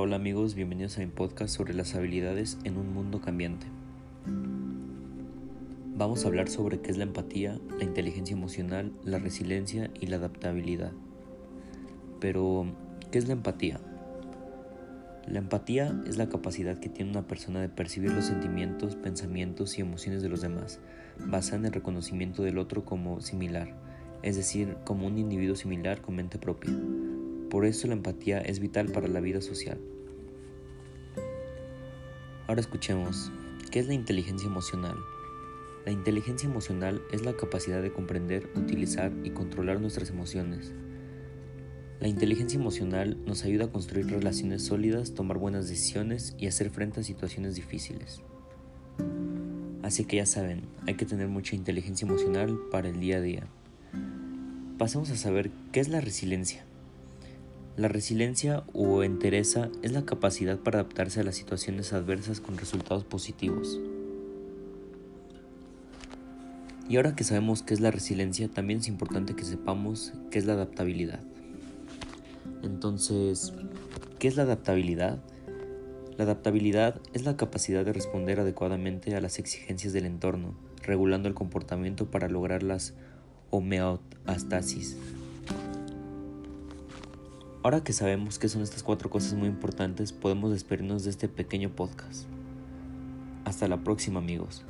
hola amigos, bienvenidos a mi podcast sobre las habilidades en un mundo cambiante. Vamos a hablar sobre qué es la empatía, la inteligencia emocional, la resiliencia y la adaptabilidad. Pero, ¿qué es la empatía? La empatía es la capacidad que tiene una persona de percibir los sentimientos, pensamientos y emociones de los demás, basada en el reconocimiento del otro como similar, es decir, como un individuo similar con mente propia. Por eso la empatía es vital para la vida social. Ahora escuchemos, ¿qué es la inteligencia emocional? La inteligencia emocional es la capacidad de comprender, utilizar y controlar nuestras emociones. La inteligencia emocional nos ayuda a construir relaciones sólidas, tomar buenas decisiones y hacer frente a situaciones difíciles. Así que ya saben, hay que tener mucha inteligencia emocional para el día a día. Pasemos a saber qué es la resiliencia. La resiliencia o entereza es la capacidad para adaptarse a las situaciones adversas con resultados positivos. Y ahora que sabemos qué es la resiliencia, también es importante que sepamos qué es la adaptabilidad. Entonces, ¿qué es la adaptabilidad? La adaptabilidad es la capacidad de responder adecuadamente a las exigencias del entorno, regulando el comportamiento para lograr las homeostasis. Ahora que sabemos qué son estas cuatro cosas muy importantes, podemos despedirnos de este pequeño podcast. Hasta la próxima amigos.